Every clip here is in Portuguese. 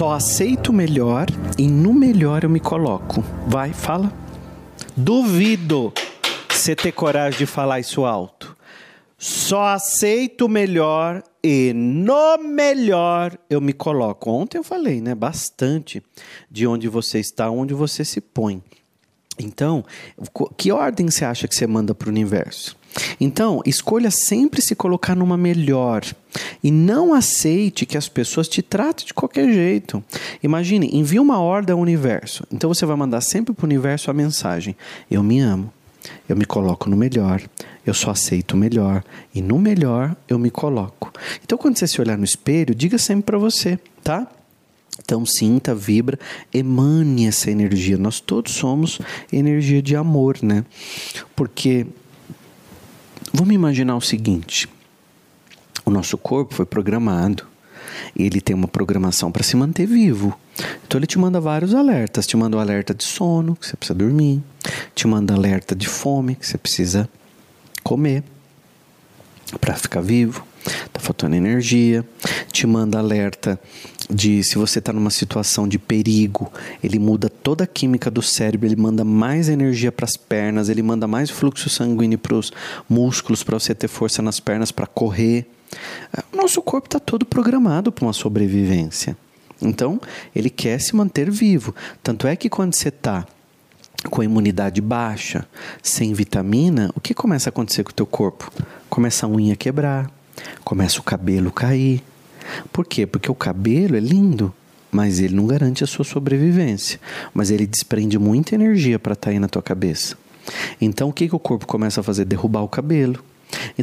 Só aceito o melhor e no melhor eu me coloco. Vai, fala. Duvido você ter coragem de falar isso alto. Só aceito o melhor e no melhor eu me coloco. Ontem eu falei, né, bastante de onde você está, onde você se põe. Então, que ordem você acha que você manda para o universo? Então, escolha sempre se colocar numa melhor e não aceite que as pessoas te tratem de qualquer jeito. Imagine, envia uma ordem ao universo. Então você vai mandar sempre para o universo a mensagem: Eu me amo, eu me coloco no melhor, eu só aceito o melhor e no melhor eu me coloco. Então, quando você se olhar no espelho, diga sempre para você, tá? Então sinta, vibra, emane essa energia. Nós todos somos energia de amor, né? Porque vamos imaginar o seguinte: o nosso corpo foi programado e ele tem uma programação para se manter vivo. Então ele te manda vários alertas. Te manda o um alerta de sono, que você precisa dormir. Te manda alerta de fome, que você precisa comer para ficar vivo. Tá faltando energia. Te manda alerta de se você está numa situação de perigo, ele muda toda a química do cérebro, ele manda mais energia para as pernas, ele manda mais fluxo sanguíneo para os músculos para você ter força nas pernas para correr. O nosso corpo está todo programado para uma sobrevivência. Então, ele quer se manter vivo. Tanto é que quando você está com a imunidade baixa, sem vitamina, o que começa a acontecer com o teu corpo? Começa a unha quebrar, começa o cabelo cair, por quê? Porque o cabelo é lindo, mas ele não garante a sua sobrevivência. Mas ele desprende muita energia para estar tá aí na tua cabeça. Então o que, que o corpo começa a fazer? Derrubar o cabelo.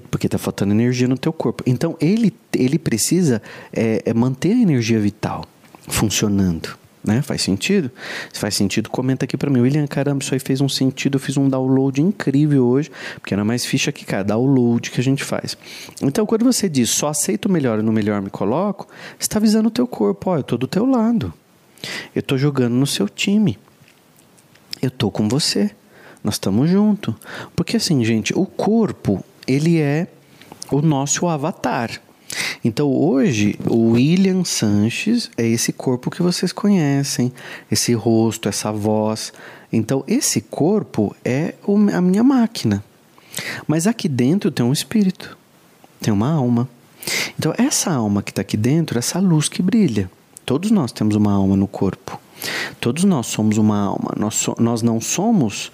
Porque está faltando energia no teu corpo. Então ele, ele precisa é, é manter a energia vital funcionando. Né? Faz sentido? Se faz sentido, comenta aqui para mim. William, caramba, isso aí fez um sentido. Eu fiz um download incrível hoje, porque era mais ficha que cada download que a gente faz. Então, quando você diz só aceito o melhor e no melhor me coloco, você está avisando o teu corpo: ó, eu estou do teu lado. Eu estou jogando no seu time. Eu estou com você. Nós estamos juntos. Porque assim, gente, o corpo, ele é o nosso avatar. Então hoje o William Sanches é esse corpo que vocês conhecem, esse rosto, essa voz. Então esse corpo é a minha máquina. Mas aqui dentro tem um espírito, tem uma alma. Então essa alma que está aqui dentro, essa luz que brilha. Todos nós temos uma alma no corpo. Todos nós somos uma alma. Nós, so, nós não somos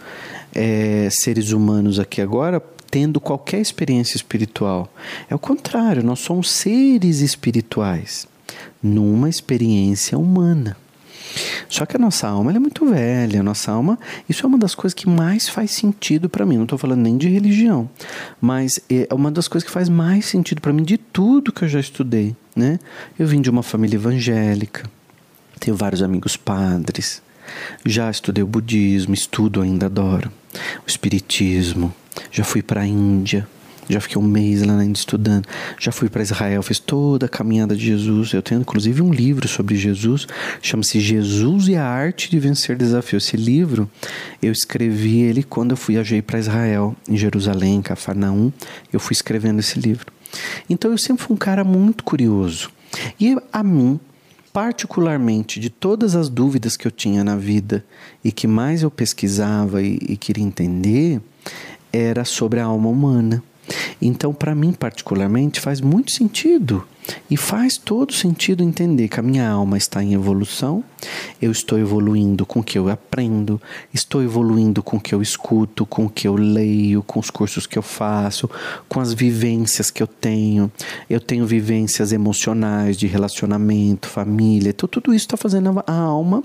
é, seres humanos aqui agora tendo qualquer experiência espiritual. É o contrário, nós somos seres espirituais numa experiência humana. Só que a nossa alma é muito velha, a nossa alma, isso é uma das coisas que mais faz sentido para mim. Não estou falando nem de religião, mas é uma das coisas que faz mais sentido para mim de tudo que eu já estudei, né? Eu vim de uma família evangélica, tenho vários amigos padres, já estudei o budismo, estudo ainda adoro o espiritismo, já fui para a Índia, já fiquei um mês lá na Índia estudando. Já fui para Israel, fiz toda a caminhada de Jesus. Eu tenho inclusive um livro sobre Jesus, chama-se Jesus e a Arte de Vencer Desafios. Esse livro eu escrevi ele quando eu fui viajei para Israel, em Jerusalém, em Cafarnaum. Eu fui escrevendo esse livro. Então eu sempre fui um cara muito curioso. E a mim, particularmente, de todas as dúvidas que eu tinha na vida e que mais eu pesquisava e, e queria entender, era sobre a alma humana. Então, para mim, particularmente, faz muito sentido e faz todo sentido entender que a minha alma está em evolução, eu estou evoluindo com o que eu aprendo, estou evoluindo com o que eu escuto, com o que eu leio, com os cursos que eu faço, com as vivências que eu tenho. Eu tenho vivências emocionais, de relacionamento, família, então, tudo isso está fazendo a alma,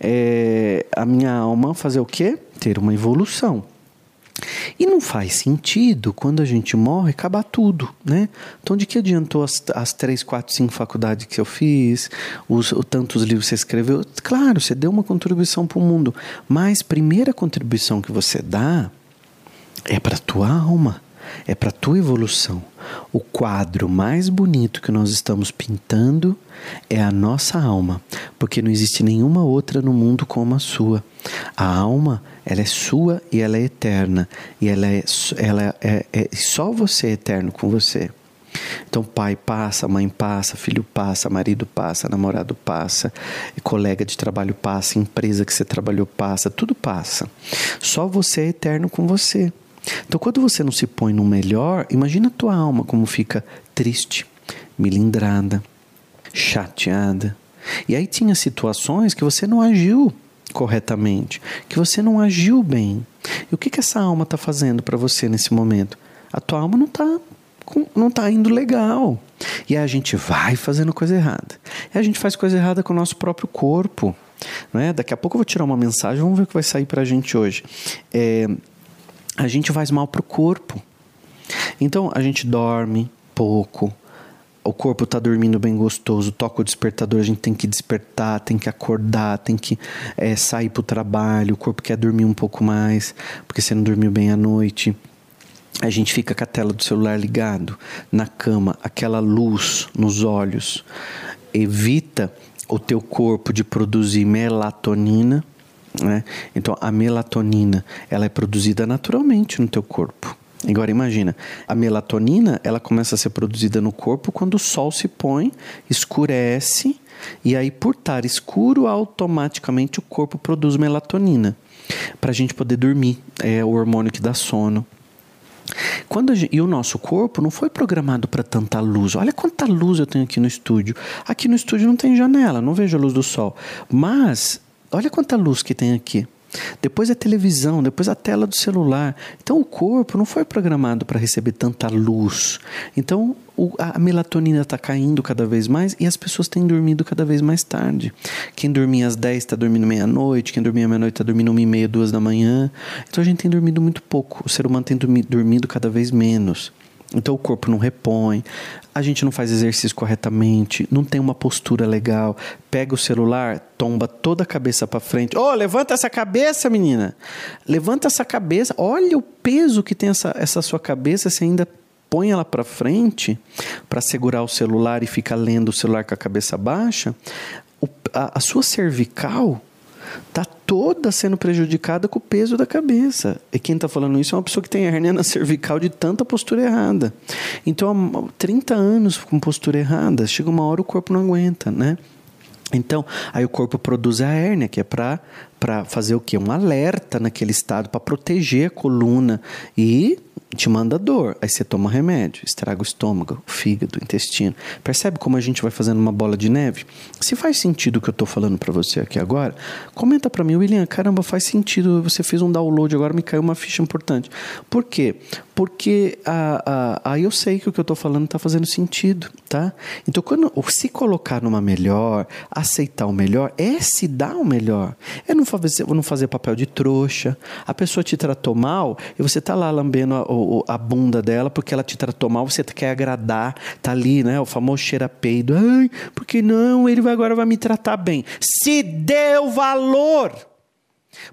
é, a minha alma fazer o quê? Ter uma evolução. E não faz sentido quando a gente morre acabar tudo, né? Então, de que adiantou as, as três, quatro, cinco faculdades que eu fiz, os, os tantos livros que você escreveu? Claro, você deu uma contribuição para o mundo, mas primeira contribuição que você dá é para tua alma, é para a tua evolução. O quadro mais bonito que nós estamos pintando é a nossa alma, porque não existe nenhuma outra no mundo como a sua. A alma, ela é sua e ela é eterna, e ela é, ela é, é só você é eterno com você. Então, pai passa, mãe passa, filho passa, marido passa, namorado passa, colega de trabalho passa, empresa que você trabalhou passa, tudo passa. Só você é eterno com você. Então, quando você não se põe no melhor, imagina a tua alma como fica triste, milindrada, chateada. E aí tinha situações que você não agiu corretamente, que você não agiu bem. E o que, que essa alma está fazendo para você nesse momento? A tua alma não está não tá indo legal. E a gente vai fazendo coisa errada. E a gente faz coisa errada com o nosso próprio corpo. Não é? Daqui a pouco eu vou tirar uma mensagem, vamos ver o que vai sair para a gente hoje. É, a gente faz mal para o corpo. Então a gente dorme pouco, o corpo está dormindo bem gostoso, toca o despertador, a gente tem que despertar, tem que acordar, tem que é, sair para o trabalho, o corpo quer dormir um pouco mais, porque você não dormiu bem à noite. A gente fica com a tela do celular ligado na cama, aquela luz nos olhos evita o teu corpo de produzir melatonina, né? Então a melatonina ela é produzida naturalmente no teu corpo. Agora imagina, a melatonina ela começa a ser produzida no corpo quando o sol se põe, escurece e aí por estar escuro automaticamente o corpo produz melatonina para a gente poder dormir. É o hormônio que dá sono. Quando gente, e o nosso corpo não foi programado para tanta luz. Olha quanta luz eu tenho aqui no estúdio. Aqui no estúdio não tem janela, não vejo a luz do sol. Mas olha quanta luz que tem aqui. Depois a televisão, depois a tela do celular. Então o corpo não foi programado para receber tanta luz. Então o, a melatonina está caindo cada vez mais e as pessoas têm dormido cada vez mais tarde. Quem dormia às 10 está dormindo meia-noite, quem dormia meia-noite está dormindo uma e meia, duas da manhã. Então a gente tem dormido muito pouco. O ser humano tem dormido cada vez menos. Então o corpo não repõe, a gente não faz exercício corretamente, não tem uma postura legal. Pega o celular, tomba toda a cabeça para frente. Oh, levanta essa cabeça, menina. Levanta essa cabeça. Olha o peso que tem essa, essa sua cabeça. Você ainda põe ela para frente para segurar o celular e fica lendo o celular com a cabeça baixa. O, a, a sua cervical está toda sendo prejudicada com o peso da cabeça. E quem está falando isso é uma pessoa que tem hernia na cervical de tanta postura errada. Então, há 30 anos com postura errada, chega uma hora o corpo não aguenta, né? Então, aí o corpo produz a hérnia, que é para fazer o quê? Um alerta naquele estado, para proteger a coluna. E te manda dor, aí você toma remédio, estraga o estômago, o fígado, o intestino. Percebe como a gente vai fazendo uma bola de neve? Se faz sentido o que eu estou falando para você aqui agora, comenta para mim, William, caramba, faz sentido, você fez um download, agora me caiu uma ficha importante. Por quê? Porque aí eu sei que o que eu estou falando está fazendo sentido, tá? Então, quando se colocar numa melhor, aceitar o melhor, é se dar o melhor. É não fazer, não fazer papel de trouxa. A pessoa te tratou mal e você tá lá lambendo a, a bunda dela porque ela te tratou mal, você quer agradar, tá ali, né? O famoso cheira peido. Ai, porque não? Ele vai, agora vai me tratar bem. Se deu valor!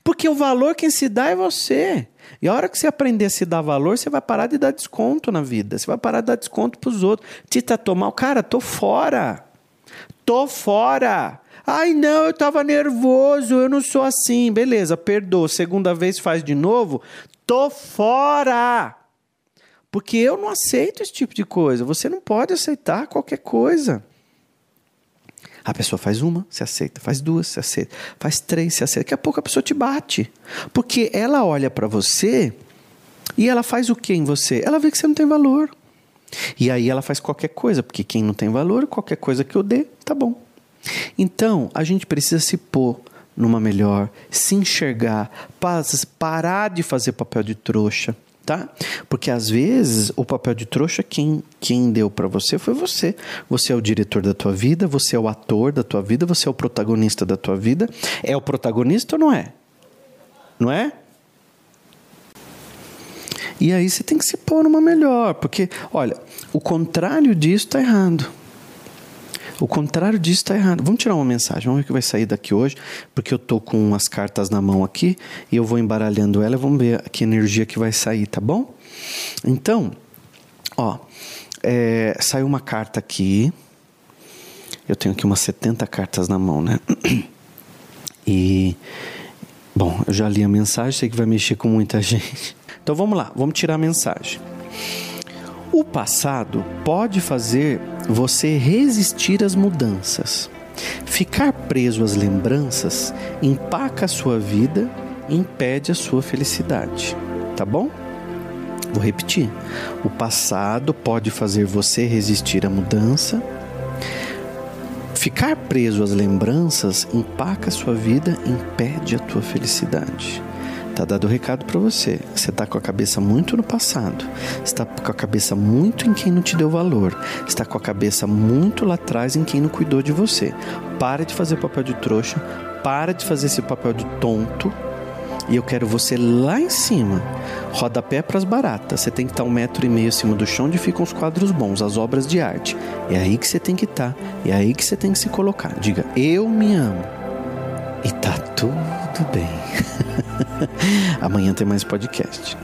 Porque o valor quem se dá é você. E a hora que você aprender a se dar valor, você vai parar de dar desconto na vida. Você vai parar de dar desconto para os outros. Te tratou mal, cara, tô fora. Tô fora. Ai, não, eu estava nervoso, eu não sou assim. Beleza, perdoa. Segunda vez faz de novo. Tô fora! Porque eu não aceito esse tipo de coisa. Você não pode aceitar qualquer coisa. A pessoa faz uma, se aceita, faz duas, se aceita, faz três, se aceita. Daqui a pouco a pessoa te bate. Porque ela olha para você e ela faz o que em você? Ela vê que você não tem valor. E aí ela faz qualquer coisa, porque quem não tem valor, qualquer coisa que eu dê, tá bom. Então, a gente precisa se pôr numa melhor, se enxergar, parar de fazer papel de trouxa, tá? Porque às vezes o papel de trouxa quem quem deu para você foi você. Você é o diretor da tua vida, você é o ator da tua vida, você é o protagonista da tua vida. É o protagonista ou não é? Não é? E aí você tem que se pôr numa melhor, porque olha, o contrário disso está errado. O contrário disso está errado. Vamos tirar uma mensagem, vamos ver o que vai sair daqui hoje, porque eu tô com as cartas na mão aqui e eu vou embaralhando ela, vamos ver que energia que vai sair, tá bom? Então, ó, é, saiu uma carta aqui. Eu tenho aqui umas 70 cartas na mão, né? E bom, eu já li a mensagem, sei que vai mexer com muita gente. Então vamos lá, vamos tirar a mensagem. O passado pode fazer você resistir às mudanças. Ficar preso às lembranças empaca a sua vida e impede a sua felicidade. Tá bom? Vou repetir. O passado pode fazer você resistir à mudança. Ficar preso às lembranças empaca a sua vida e impede a tua felicidade. Tá dado o recado para você. Você tá com a cabeça muito no passado. Está com a cabeça muito em quem não te deu valor. Está com a cabeça muito lá atrás em quem não cuidou de você. Para de fazer papel de trouxa. Para de fazer esse papel de tonto. E eu quero você lá em cima. Rodapé para as baratas. Você tem que estar um metro e meio acima do chão onde ficam os quadros bons, as obras de arte. É aí que você tem que estar. É aí que você tem que se colocar. Diga, eu me amo. E tá tudo bem. Amanhã tem mais podcast.